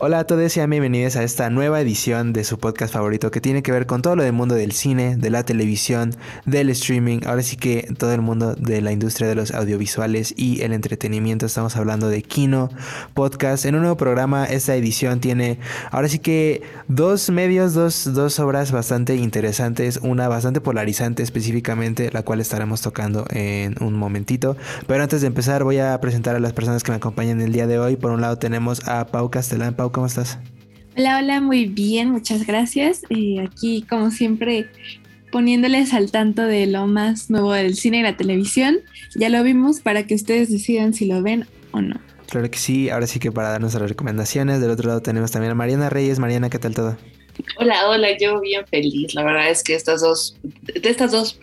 Hola a todos y bienvenidos a esta nueva edición de su podcast favorito que tiene que ver con todo lo del mundo del cine, de la televisión, del streaming, ahora sí que todo el mundo de la industria de los audiovisuales y el entretenimiento. Estamos hablando de Kino Podcast. En un nuevo programa, esta edición tiene ahora sí que dos medios, dos, dos obras bastante interesantes, una bastante polarizante específicamente, la cual estaremos tocando en un momentito. Pero antes de empezar voy a presentar a las personas que me acompañan el día de hoy. Por un lado tenemos a Pau Castellán. Pau, ¿cómo estás? Hola, hola, muy bien, muchas gracias. Eh, aquí, como siempre, poniéndoles al tanto de lo más nuevo del cine y la televisión. Ya lo vimos para que ustedes decidan si lo ven o no. Claro que sí, ahora sí que para darnos las recomendaciones. Del otro lado tenemos también a Mariana Reyes. Mariana, ¿qué tal todo? Hola, hola, yo bien feliz. La verdad es que estas dos, de estas dos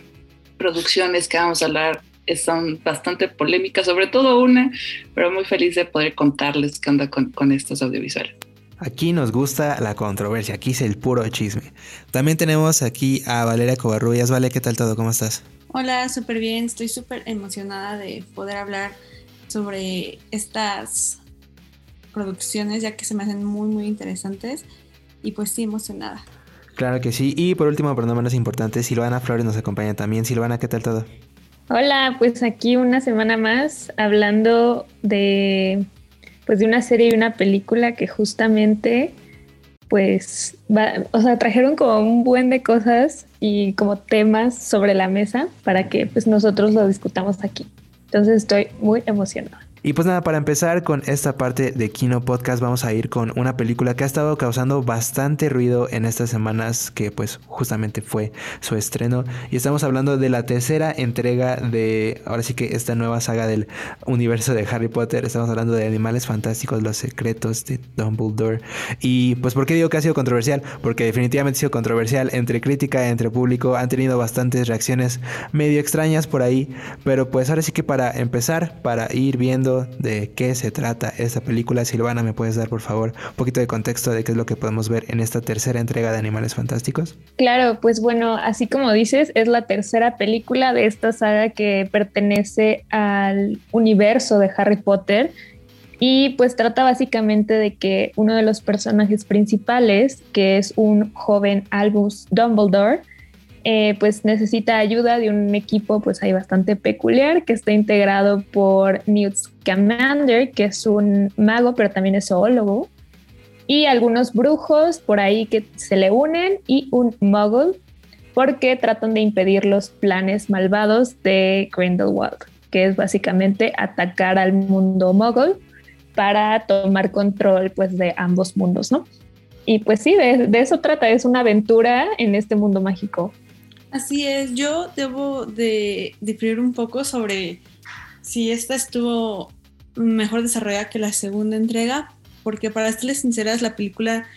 producciones que vamos a hablar son bastante polémicas, sobre todo una, pero muy feliz de poder contarles qué onda con, con estos audiovisuales. Aquí nos gusta la controversia, aquí es el puro chisme. También tenemos aquí a Valeria Covarrubias. Vale, ¿qué tal todo? ¿Cómo estás? Hola, súper bien. Estoy súper emocionada de poder hablar sobre estas producciones, ya que se me hacen muy, muy interesantes. Y pues sí, emocionada. Claro que sí. Y por último, pero no menos importante, Silvana Flores nos acompaña también. Silvana, ¿qué tal todo? Hola, pues aquí una semana más hablando de pues de una serie y una película que justamente pues o sea, trajeron como un buen de cosas y como temas sobre la mesa para que pues nosotros lo discutamos aquí. Entonces estoy muy emocionada. Y pues nada, para empezar con esta parte de Kino Podcast vamos a ir con una película que ha estado causando bastante ruido en estas semanas que pues justamente fue su estreno. Y estamos hablando de la tercera entrega de ahora sí que esta nueva saga del universo de Harry Potter, estamos hablando de Animales Fantásticos, Los Secretos de Dumbledore. Y pues ¿por qué digo que ha sido controversial? Porque definitivamente ha sido controversial entre crítica, entre público, han tenido bastantes reacciones medio extrañas por ahí, pero pues ahora sí que para empezar, para ir viendo de qué se trata esta película. Silvana, ¿me puedes dar por favor un poquito de contexto de qué es lo que podemos ver en esta tercera entrega de Animales Fantásticos? Claro, pues bueno, así como dices, es la tercera película de esta saga que pertenece al universo de Harry Potter. Y pues trata básicamente de que uno de los personajes principales, que es un joven Albus Dumbledore, eh, pues necesita ayuda de un equipo pues ahí bastante peculiar que está integrado por Newt Scamander, que es un mago pero también es zoólogo, y algunos brujos por ahí que se le unen y un muggle porque tratan de impedir los planes malvados de Grindelwald, que es básicamente atacar al mundo muggle para tomar control pues de ambos mundos, ¿no? Y pues sí, de, de eso trata, es una aventura en este mundo mágico. Así es, yo debo de diferir un poco sobre si esta estuvo mejor desarrollada que la segunda entrega, porque para serles sinceras, la película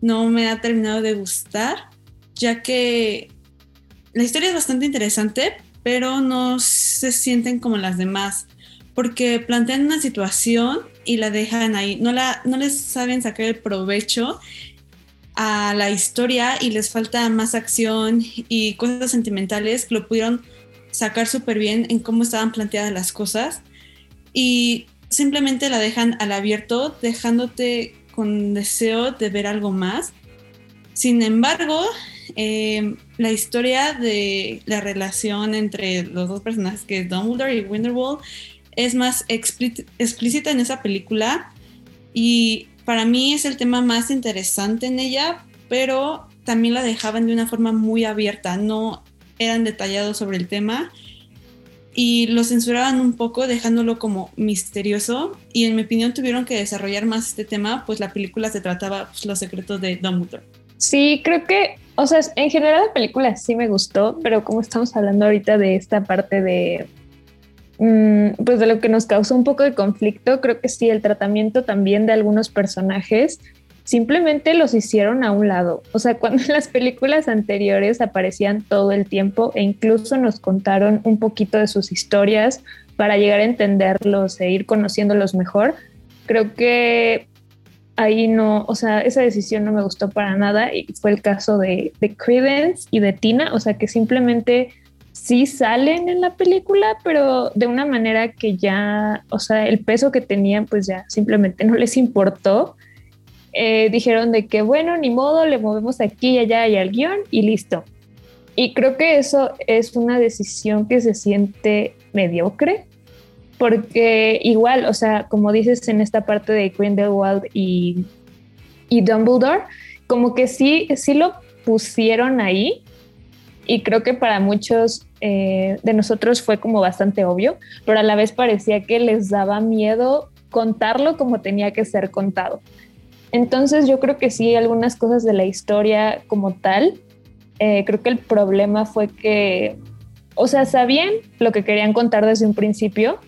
no me ha terminado de gustar, ya que la historia es bastante interesante, pero no se sienten como las demás, porque plantean una situación y la dejan ahí, no, la, no les saben sacar el provecho a la historia y les falta más acción y cosas sentimentales lo pudieron sacar súper bien en cómo estaban planteadas las cosas y simplemente la dejan al abierto dejándote con deseo de ver algo más. Sin embargo, eh, la historia de la relación entre los dos personajes, que es Dumbledore y Winterwall, es más explícita en esa película y para mí es el tema más interesante en ella, pero también la dejaban de una forma muy abierta, no eran detallados sobre el tema y lo censuraban un poco dejándolo como misterioso y en mi opinión tuvieron que desarrollar más este tema, pues la película se trataba pues, los secretos de Dumbledore. Sí, creo que, o sea, en general la película sí me gustó, pero como estamos hablando ahorita de esta parte de pues de lo que nos causó un poco de conflicto, creo que sí, el tratamiento también de algunos personajes simplemente los hicieron a un lado. O sea, cuando en las películas anteriores aparecían todo el tiempo e incluso nos contaron un poquito de sus historias para llegar a entenderlos e ir conociéndolos mejor, creo que ahí no, o sea, esa decisión no me gustó para nada y fue el caso de, de Credence y de Tina, o sea, que simplemente sí salen en la película, pero de una manera que ya, o sea, el peso que tenían pues ya simplemente no les importó eh, dijeron de que, bueno, ni modo, le movemos aquí y allá y al guion y listo. Y creo que eso es una decisión que se siente mediocre, porque igual, o sea, como dices en esta parte de Grindelwald y, y Dumbledore, como que sí, sí lo pusieron ahí y creo que para muchos eh, de nosotros fue como bastante obvio, pero a la vez parecía que les daba miedo contarlo como tenía que ser contado. Entonces yo creo que sí, algunas cosas de la historia como tal, eh, creo que el problema fue que, o sea, sabían lo que querían contar desde un principio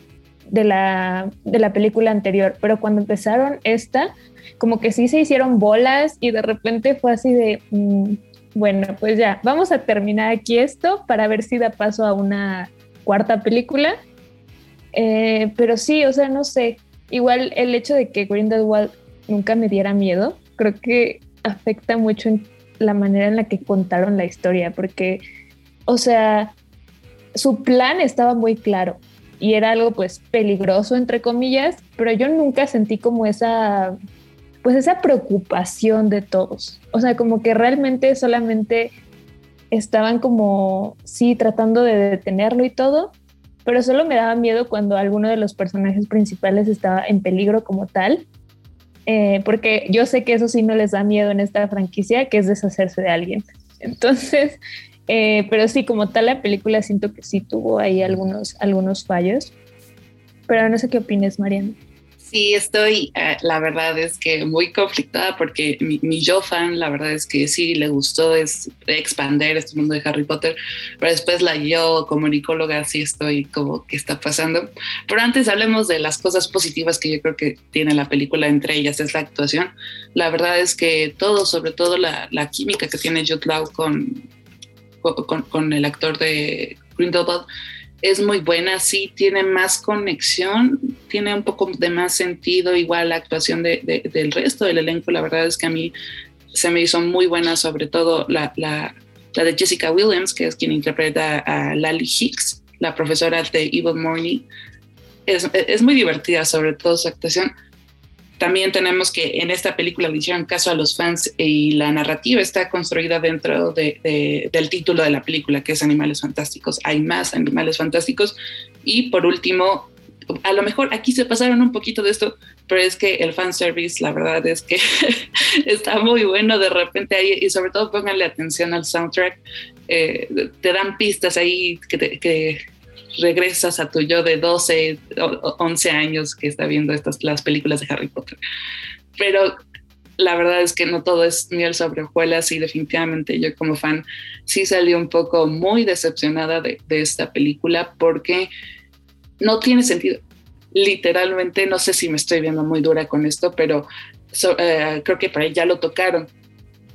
de la, de la película anterior, pero cuando empezaron esta, como que sí se hicieron bolas y de repente fue así de, mm, bueno, pues ya, vamos a terminar aquí esto para ver si da paso a una cuarta película. Eh, pero sí, o sea, no sé, igual el hecho de que Grindelwald nunca me diera miedo, creo que afecta mucho en la manera en la que contaron la historia, porque, o sea, su plan estaba muy claro y era algo pues peligroso, entre comillas, pero yo nunca sentí como esa, pues esa preocupación de todos. O sea, como que realmente solamente estaban como, sí, tratando de detenerlo y todo, pero solo me daba miedo cuando alguno de los personajes principales estaba en peligro como tal eh, porque yo sé que eso sí no les da miedo en esta franquicia, que es deshacerse de alguien. Entonces, eh, pero sí, como tal la película siento que sí tuvo ahí algunos, algunos fallos. Pero no sé qué opines, Mariana. Sí, estoy, eh, la verdad es que muy conflictada porque mi, yo fan, la verdad es que sí le gustó es expander este mundo de Harry Potter, pero después la yo como nicóloga sí estoy como que está pasando. Pero antes hablemos de las cosas positivas que yo creo que tiene la película, entre ellas es la actuación. La verdad es que todo, sobre todo la, la química que tiene Jude Law con, con, con el actor de Grindelwald, es muy buena, sí, tiene más conexión, tiene un poco de más sentido, igual la actuación de, del resto del elenco, la verdad es que a mí se me hizo muy buena, sobre todo la, la, la de Jessica Williams, que es quien interpreta a Lally Hicks, la profesora de Evil Morning. Es, es muy divertida, sobre todo su actuación también tenemos que en esta película le hicieron caso a los fans y la narrativa está construida dentro de, del título de la película, que es Animales Fantásticos. Hay más Animales Fantásticos. Y por último, a lo mejor aquí se pasaron un poquito de esto, pero es que el fanservice, la verdad es que está muy bueno de repente ahí, y sobre todo pónganle atención al soundtrack. Eh, te dan pistas ahí que, que regresas a tu yo de 12 o 11 años que está viendo estas, las películas de Harry Potter. Pero la verdad es que no todo es miel sobre hojuelas y definitivamente yo como fan sí salí un poco muy decepcionada de, de esta película porque no tiene sentido. Literalmente, no sé si me estoy viendo muy dura con esto, pero eh, creo que para ya lo tocaron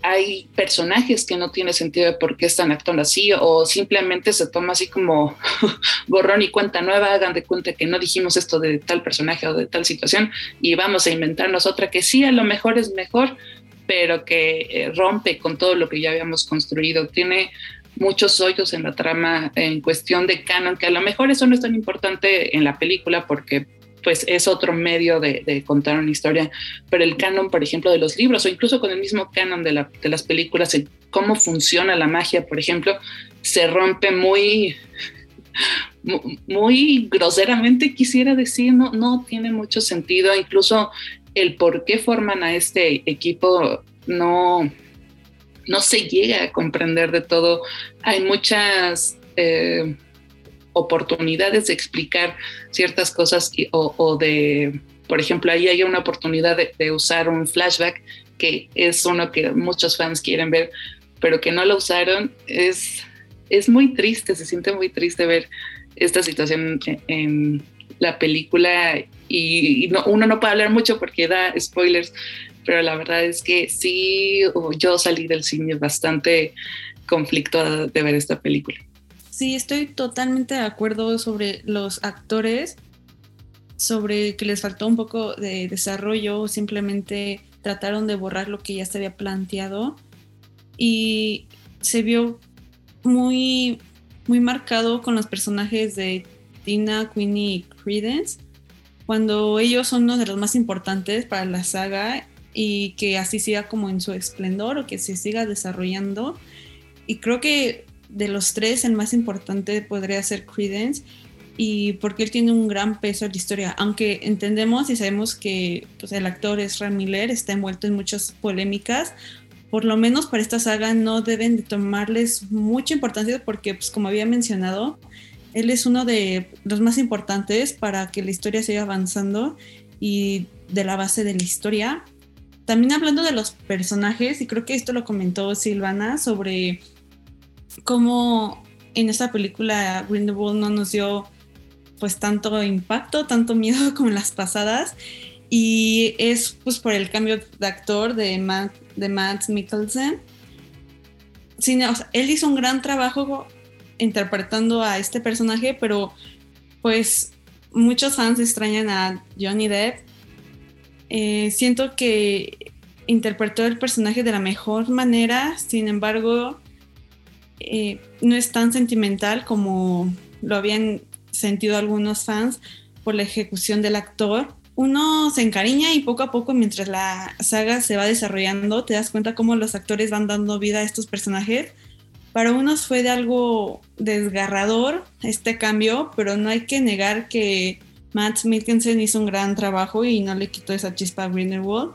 hay personajes que no tiene sentido de por qué están actuando así o simplemente se toma así como borrón y cuenta nueva, hagan de cuenta que no dijimos esto de tal personaje o de tal situación y vamos a inventarnos otra que sí a lo mejor es mejor, pero que eh, rompe con todo lo que ya habíamos construido. Tiene muchos hoyos en la trama en cuestión de canon, que a lo mejor eso no es tan importante en la película porque pues es otro medio de, contar una historia, pero el canon, por ejemplo, de los libros o incluso con el mismo canon de, las películas, cómo funciona la magia, por ejemplo, se rompe muy, muy groseramente, quisiera decir, no, no tiene mucho sentido, incluso el por qué forman a este equipo no, no se llega a comprender de todo. Hay muchas... Eh, oportunidades de explicar ciertas cosas o, de, por ejemplo, ahí hay una oportunidad de, usar un flashback que es uno que muchos fans quieren ver, pero que no lo usaron. Es, es muy triste, se siente muy triste ver esta situación en, la película y, uno no puede hablar mucho porque da spoilers, pero la verdad es que sí, yo salí del cine bastante conflicto de ver esta película. Sí, estoy totalmente de acuerdo sobre los actores, sobre que les faltó un poco de desarrollo, simplemente trataron de borrar lo que ya se había planteado y se vio muy, muy marcado con los personajes de Tina, Queenie y Credence, cuando ellos son uno de los más importantes para la saga y que así siga como en su esplendor o que se siga desarrollando. Y creo que de los tres el más importante podría ser Credence y porque él tiene un gran peso en la historia, aunque entendemos y sabemos que pues, el actor Ram Miller está envuelto en muchas polémicas, por lo menos para esta saga no deben de tomarles mucha importancia porque, pues como había mencionado, él es uno de los más importantes para que la historia siga avanzando y de la base de la historia. También hablando de los personajes, y creo que esto lo comentó Silvana sobre cómo en esta película Grindelwald no nos dio pues tanto impacto, tanto miedo como en las pasadas. Y es pues por el cambio de actor de Matt, de Matt Mikkelsen. Sí, él hizo un gran trabajo interpretando a este personaje, pero pues muchos fans extrañan a Johnny Depp eh, siento que interpretó el personaje de la mejor manera, sin embargo, eh, no es tan sentimental como lo habían sentido algunos fans por la ejecución del actor. Uno se encariña y poco a poco, mientras la saga se va desarrollando, te das cuenta cómo los actores van dando vida a estos personajes. Para unos fue de algo desgarrador este cambio, pero no hay que negar que Matt Mikkelsen hizo un gran trabajo y no le quitó esa chispa a Grindelwald.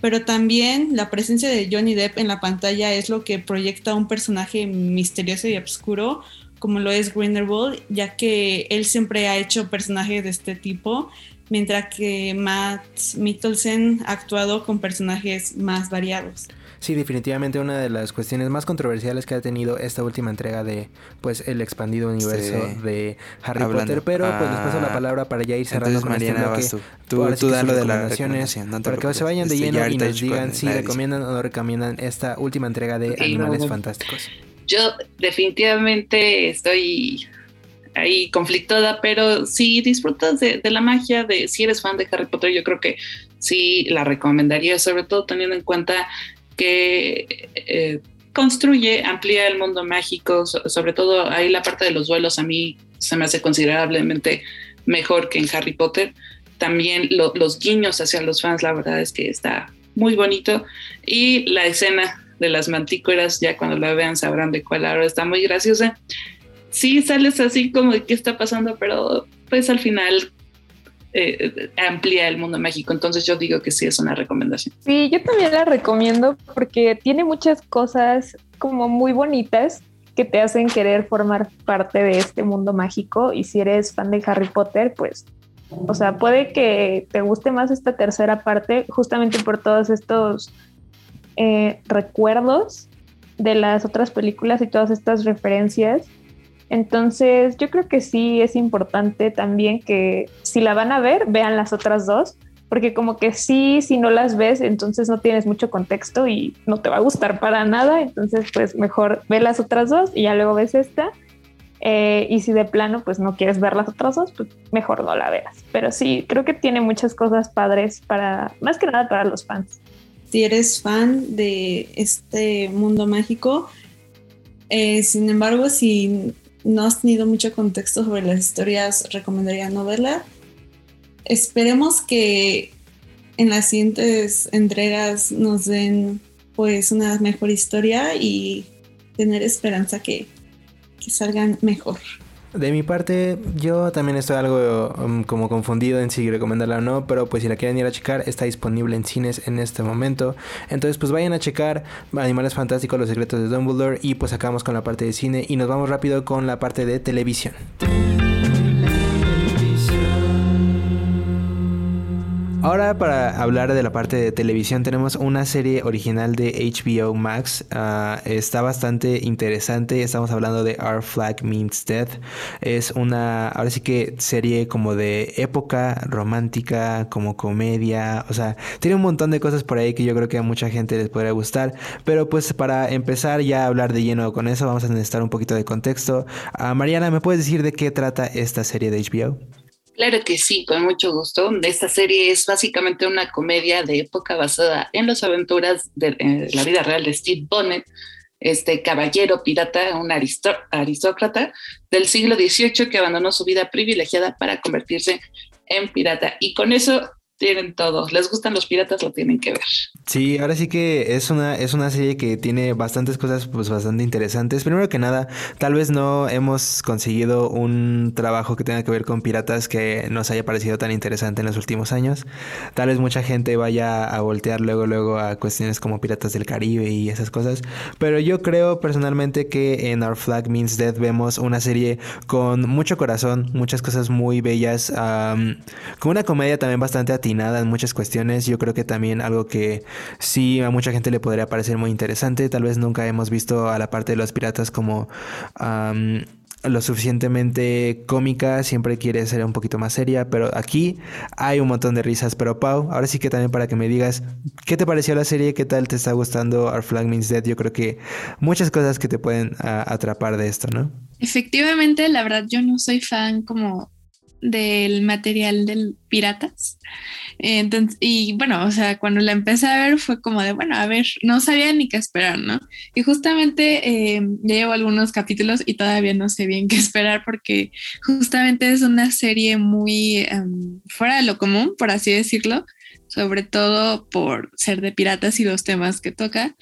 Pero también la presencia de Johnny Depp en la pantalla es lo que proyecta un personaje misterioso y oscuro como lo es Grindelwald, ya que él siempre ha hecho personajes de este tipo, mientras que Matt Mikkelsen ha actuado con personajes más variados. Sí, definitivamente una de las cuestiones más controversiales que ha tenido esta última entrega de pues el expandido universo de Harry Potter, pero pues les paso la palabra para ya ir cerrando con este Mariana, este Tú, tú, de las recomendaciones para que se vayan de este, lleno y nos digan si recomiendan o no recomiendan esta última entrega de Animales Fantásticos. Yo definitivamente estoy ahí conflictada, pero si disfrutas de, de, la magia, de si eres fan de Harry Potter, yo creo que sí la recomendaría, sobre todo teniendo en cuenta que eh, construye, amplía el mundo mágico, sobre todo ahí la parte de los duelos a mí se me hace considerablemente mejor que en Harry Potter. También los guiños hacia los fans, la verdad es que está muy bonito. Y la escena de las mantícoras, ya cuando la vean sabrán de cuál ahora está muy graciosa. Sí sales así como de qué está pasando, pero pues al final eh, amplía el mundo mágico. Entonces yo digo que sí es una recomendación. Sí, yo también la recomiendo porque tiene muchas cosas como muy bonitas que te hacen querer formar parte de este mundo mágico y si eres fan de Harry Potter, pues, o sea, puede que te guste más esta tercera parte justamente por todos estos eh, recuerdos de las otras películas y todas estas referencias entonces, yo creo que sí es importante también que si la van a ver, vean las otras dos, porque como que sí, si no las ves, entonces no tienes mucho contexto y no te va a gustar para nada, entonces pues mejor ve las otras dos y ya luego ves esta. Eh, y si de plano pues no quieres ver las otras dos, pues mejor no la veas. Pero sí, creo que tiene muchas cosas padres para, más que nada para los fans. Si eres fan de este mundo mágico, eh, sin embargo, si no has tenido mucho contexto sobre las historias, recomendaría no verla. Esperemos que en las siguientes entregas nos den pues una mejor historia y tener esperanza que, que salgan mejor. De mi parte, yo también estoy algo um, como confundido en si recomendarla o no, pero pues si la quieren ir a checar, está disponible en cines en este momento. Entonces, pues vayan a checar Animales Fantásticos, Los Secretos de Dumbledore y pues acabamos con la parte de cine y nos vamos rápido con la parte de televisión. Ahora para hablar de la parte de televisión tenemos una serie original de HBO Max. Ah, está bastante interesante. Estamos hablando de Our Flag Means Death. Es una, ahora sí que serie como de época romántica, como comedia. O sea, tiene un montón de cosas por ahí que yo creo que a mucha gente les podría gustar. Pero pues para empezar ya a hablar de lleno con eso vamos a necesitar un poquito de contexto. Ah, Mariana, ¿me puedes decir de qué trata esta serie de HBO? Claro que sí, con mucho gusto. Esta serie es básicamente una comedia de época basada en las aventuras de, eh, la vida real de Steve Bonnet, este caballero pirata, un aristócrata del siglo XVIII que abandonó su vida privilegiada para convertirse en pirata. Y con eso tienen todo. Les gustan los piratas, lo tienen que ver. Sí, ahora sí que es una, es una serie que tiene bastantes cosas pues bastante interesantes. Primero que nada, tal vez no hemos conseguido un trabajo que tenga que ver con piratas que nos haya parecido tan interesante en los últimos años. Tal vez mucha gente vaya a voltear luego luego a cuestiones como Piratas del Caribe y esas cosas. Pero yo creo personalmente que en Our Flag Means Death vemos una serie con mucho corazón, muchas cosas muy bellas, con una comedia también bastante atinada nada en muchas cuestiones. Yo creo que también algo que sí a mucha gente le podría parecer muy interesante. Tal vez nunca hemos visto a la parte de los piratas como lo suficientemente cómica, siempre quiere ser un poquito más seria, pero aquí hay un montón de risas. Pero Pau, ahora sí que también para que me digas, ¿qué te pareció la serie? ¿Qué tal te está gustando Our Flag Means Dead? Yo creo que muchas cosas que te pueden atrapar de esto, ¿no? Efectivamente, la verdad yo no soy fan como del material del piratas. Entonces, y bueno, o sea, cuando la empecé a ver fue como de, bueno, a ver, no sabía ni qué esperar, ¿no? Y justamente eh, ya llevo algunos capítulos y todavía no sé bien qué esperar porque justamente es una serie muy em, fuera de lo común, por así decirlo, sobre todo por ser de piratas y los temas que toca.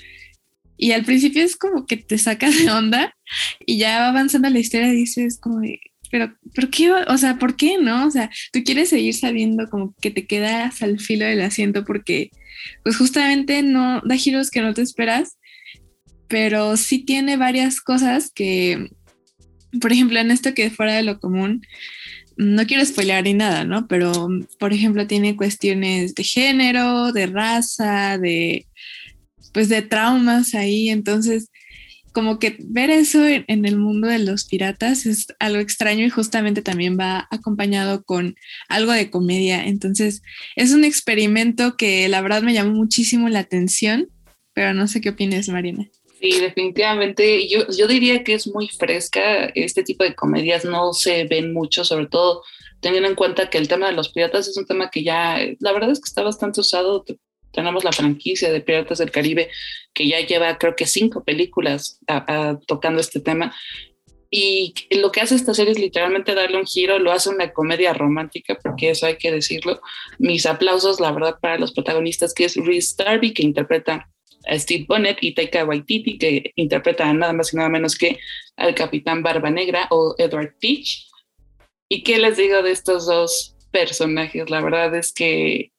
Y al principio es como que te saca de onda y ya va avanzando la historia y dices como de, pero, ¿por qué? O sea, ¿por qué no? O sea, tú quieres seguir sabiendo como que te quedas al filo del asiento porque, pues justamente no da giros que no te esperas, pero sí tiene varias cosas que, por ejemplo, en esto que fuera de lo común, no quiero spoilear ni nada, ¿no? Pero, por ejemplo, tiene cuestiones de género, de raza, de, pues, de traumas ahí, entonces como que ver eso en, el mundo de los piratas es algo extraño y justamente también va acompañado con algo de comedia. Entonces es un experimento que la verdad me llamó muchísimo la atención, pero no sé qué opinas, Marina. Sí, definitivamente. Yo, yo diría que es muy fresca. Este tipo de comedias no se ven mucho, sobre todo teniendo en cuenta que el tema de los piratas es un tema que ya, la verdad es que está bastante usado tenemos la franquicia de Piratas del Caribe, que ya lleva creo que cinco películas tocando este tema. Y lo que hace esta serie es literalmente darle un giro, lo hace una comedia romántica, porque eso hay que decirlo. Mis aplausos, la verdad, para los protagonistas, que es Reese Darby, que interpreta a Steve Bonnet, y Taika Waititi, que interpreta a nada más y nada menos que al Capitán Barba Negra o Edward Peach. ¿Y qué les digo de estos dos personajes? La verdad es que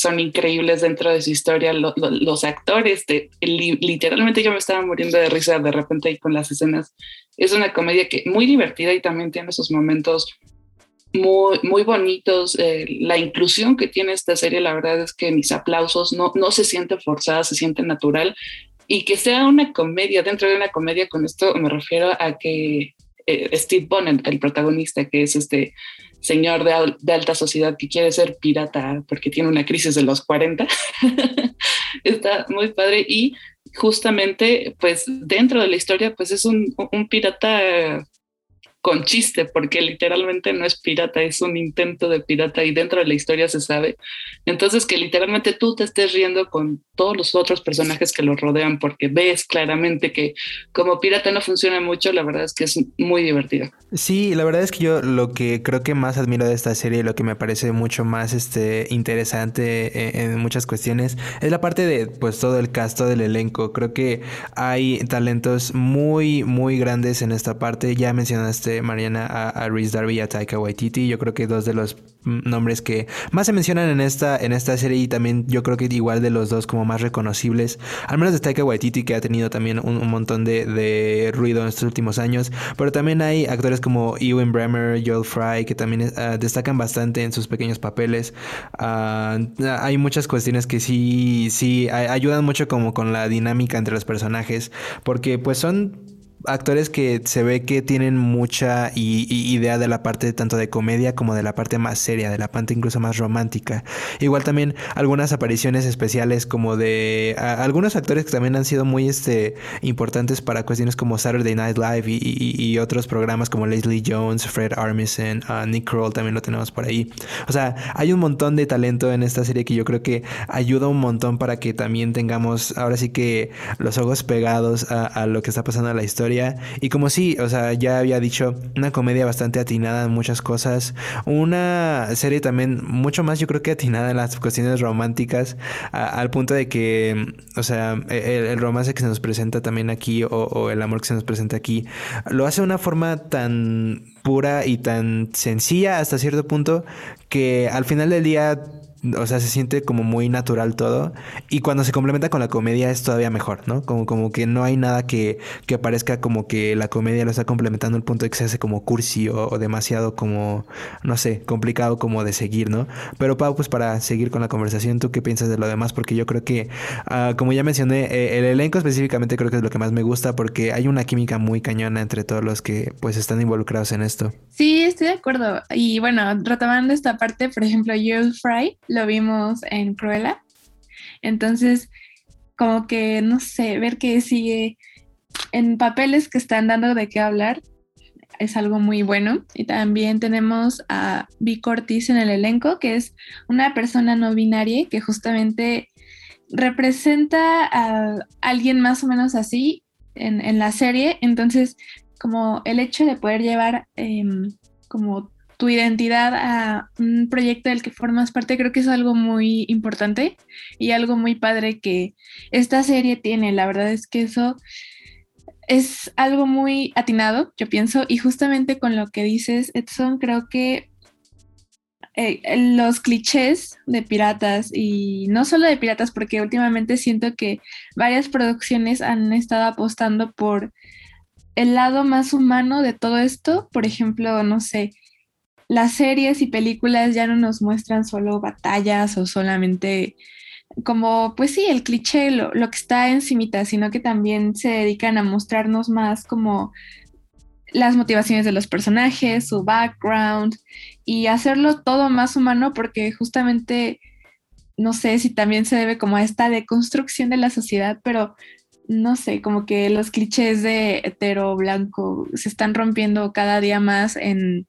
son increíbles dentro de su historia. los actores, de, literalmente yo me estaba muriendo de risa de repente ahí con las escenas. Es una comedia que muy divertida y también tiene sus momentos muy, muy bonitos. Eh, la inclusión que tiene esta serie, la verdad es que mis aplausos no, no se siente forzada, se siente natural. Y que sea una comedia, dentro de una comedia, con esto me refiero a que eh, Steve Bonnet, el protagonista, que es este señor de, alta sociedad que quiere ser pirata porque tiene una crisis de los 40. Está muy padre y justamente pues dentro de la historia pues es un pirata con chiste, porque literalmente no es pirata, es un intento de pirata y dentro de la historia se sabe. Entonces que literalmente tú te estés riendo con todos los otros personajes que lo rodean porque ves claramente que como pirata no funciona mucho, la verdad es que es muy divertido. Sí, la verdad es que yo lo que creo que más admiro de esta serie, lo que me parece mucho más este, interesante en, muchas cuestiones, es la parte de pues todo el cast, todo el elenco. Creo que hay talentos muy, muy grandes en esta parte. Ya mencionaste Mariana, a, Rhys Darby y a Taika Waititi. Yo creo que dos de los mm, nombres que más se mencionan en esta, en esta serie y también yo creo que igual de los dos como más reconocibles. Al menos de Taika Waititi, que ha tenido también un, montón de, ruido en estos últimos años. Pero también hay actores como Ewan Bremer, Joel Fry, que también ah, destacan bastante en sus pequeños papeles. Ah, hay muchas cuestiones que sí, sí ayudan mucho como con la dinámica entre los personajes. Porque pues son actores que se ve que tienen mucha idea de la parte tanto de comedia como de la parte más seria, de la parte incluso más romántica. Igual también algunas apariciones especiales como de algunos actores que también han sido muy este, importantes para cuestiones como Saturday Night Live y, otros programas como Leslie Jones, Fred Armisen, Nick Kroll también lo tenemos por ahí. O sea, hay un montón de talento en esta serie que yo creo que ayuda un montón para que también tengamos ahora sí que los ojos pegados a, a lo que está pasando en la historia y como sí, o sea, ya había dicho, una comedia bastante atinada en muchas cosas. Una serie también mucho más, yo creo que atinada en las cuestiones románticas, al punto de que, o sea, e, el, romance que se nos presenta también aquí, o, el amor que se nos presenta aquí, lo hace de una forma tan pura y tan sencilla hasta cierto punto que al final del día o sea, se siente como muy natural todo. Y cuando se complementa con la comedia es todavía mejor, ¿no? Como, como que no hay nada que, que parezca como que la comedia lo está complementando al punto de que se hace como cursi o, demasiado como, no sé, complicado como de seguir, ¿no? Pero Pau, pues para seguir con la conversación, ¿tú qué piensas de lo demás? Porque yo creo que, ah, como ya mencioné, eh, el elenco específicamente creo que es lo que más me gusta porque hay una química muy cañona entre todos los que pues están involucrados en esto. Sí, estoy de acuerdo. Y bueno, retomando esta parte, por ejemplo, Joel Fry lo vimos en Cruella. Entonces, como que, no sé, ver que sigue en papeles que están dando de qué hablar es algo muy bueno. Y también tenemos a Vi Cortis en el elenco, que es una persona no binaria que justamente representa a alguien más o menos así en, la serie. Entonces, como el hecho de poder llevar em, como tu identidad a un proyecto del que formas parte, creo que es algo muy importante y algo muy padre que esta serie tiene. La verdad es que eso es algo muy atinado, yo pienso, y justamente con lo que dices, Edson, creo que eh, los clichés de piratas y no solo de piratas, porque últimamente siento que varias producciones han estado apostando por el lado más humano de todo esto, por ejemplo, no sé, las series y películas ya no nos muestran solo batallas o solamente como, pues sí, el cliché, lo, que está encimita, sino que también se dedican a mostrarnos más como las motivaciones de los personajes, su background y hacerlo todo más humano porque justamente, no sé si también se debe como a esta deconstrucción de la sociedad, pero no sé, como que los clichés de hetero blanco se están rompiendo cada día más en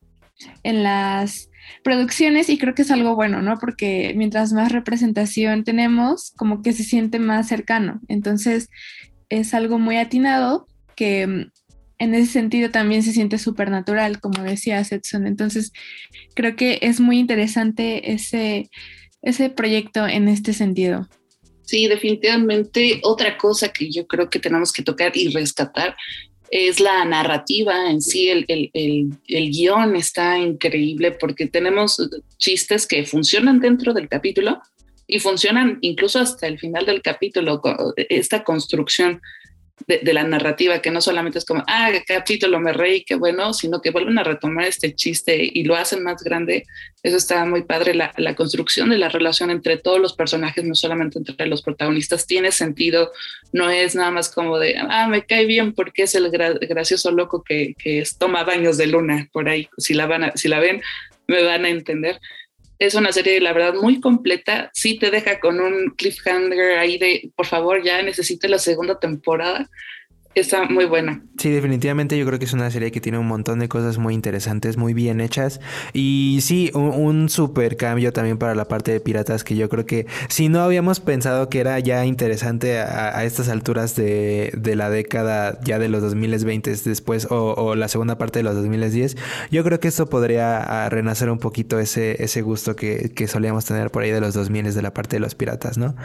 en las producciones y creo que es algo bueno, ¿no? Porque mientras más representación tenemos, como que se siente más cercano. Entonces, es algo muy atinado que mm, en ese sentido también se siente súper natural, como decía Edson. Entonces, creo que es muy interesante ese, ese proyecto en este sentido. Sí, definitivamente otra cosa que yo creo que tenemos que tocar y rescatar es la narrativa en sí, el, el, el, guion está increíble porque tenemos chistes que funcionan dentro del capítulo y funcionan incluso hasta el final del capítulo, esta construcción de, la narrativa, que no solamente es como, ah, capítulo me reí, qué bueno, sino que vuelven a retomar este chiste y lo hacen más grande. Eso está muy padre. La, construcción de la relación entre todos los personajes, no solamente entre los protagonistas, tiene sentido. No es nada más como de, ah, me cae bien porque es el gracioso loco que, que toma baños de luna por ahí. Si la, van a, si la ven, me van a entender es una serie, la verdad, muy completa. Sí te deja con un cliffhanger ahí de, por favor, ya necesito la segunda temporada. Está muy buena. Sí, definitivamente yo creo que es una serie que tiene un montón de cosas muy interesantes, muy bien hechas. Y sí, un, un super cambio también para la parte de piratas que yo creo que si no habíamos pensado que era ya interesante a, estas alturas de, la década ya de los 2020 después o, la segunda parte de los 2010, yo creo que esto podría renacer un poquito ese, ese gusto que, solíamos tener por ahí de los 2000 de la parte de los piratas, ¿no?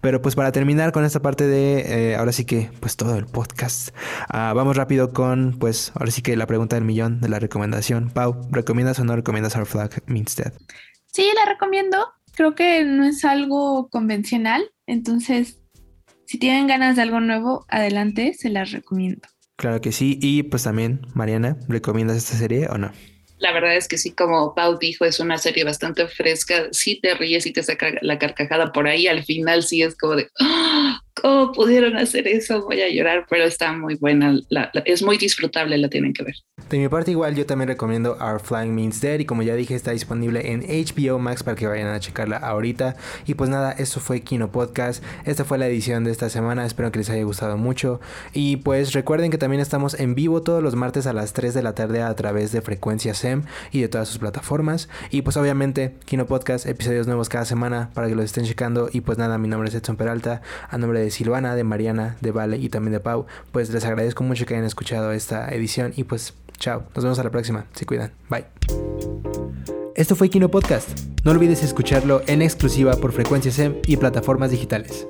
Pero pues para terminar con esta parte de, eh, ahora sí que pues todo el podcast Podcast. Ah, vamos rápido con, pues, ahora sí que la pregunta del millón de la recomendación. Pau, ¿recomiendas o no recomiendas Our Flag Means Dead? Sí, la recomiendo. Creo que no es algo convencional, entonces, si tienen ganas de algo nuevo, adelante, se las recomiendo. Claro que sí. Y pues también, Mariana, ¿recomiendas esta serie o no? La verdad es que sí, como Pau dijo, es una serie bastante fresca. Sí te ríes y te saca la carcajada por ahí. Al final sí es como de, ¡Ah! ¿Cómo pudieron hacer eso? Voy a llorar, pero está muy buena. es muy disfrutable, la tienen que ver. De mi parte igual yo también recomiendo Our Flying Means Dead y como ya dije está disponible en HBO Max para que vayan a checarla ahorita. Y pues nada, eso fue Kino Podcast. Esta fue la edición de esta semana, espero que les haya gustado mucho. Y pues recuerden que también estamos en vivo todos los martes a las 3 de la tarde a través de Frecuencia SEM y de todas sus plataformas. Y pues obviamente Kino Podcast, episodios nuevos cada semana para que los estén checando. Y pues nada, mi nombre es Edson Peralta, a nombre Silvana, de Mariana, de Vale y también de Pau. Pues les agradezco mucho que hayan escuchado esta edición y pues Chao, nos vemos a la próxima. Se cuidan. Bye. Esto fue Kino Podcast. No olvides escucharlo en exclusiva por Frecuencia SEM y plataformas digitales.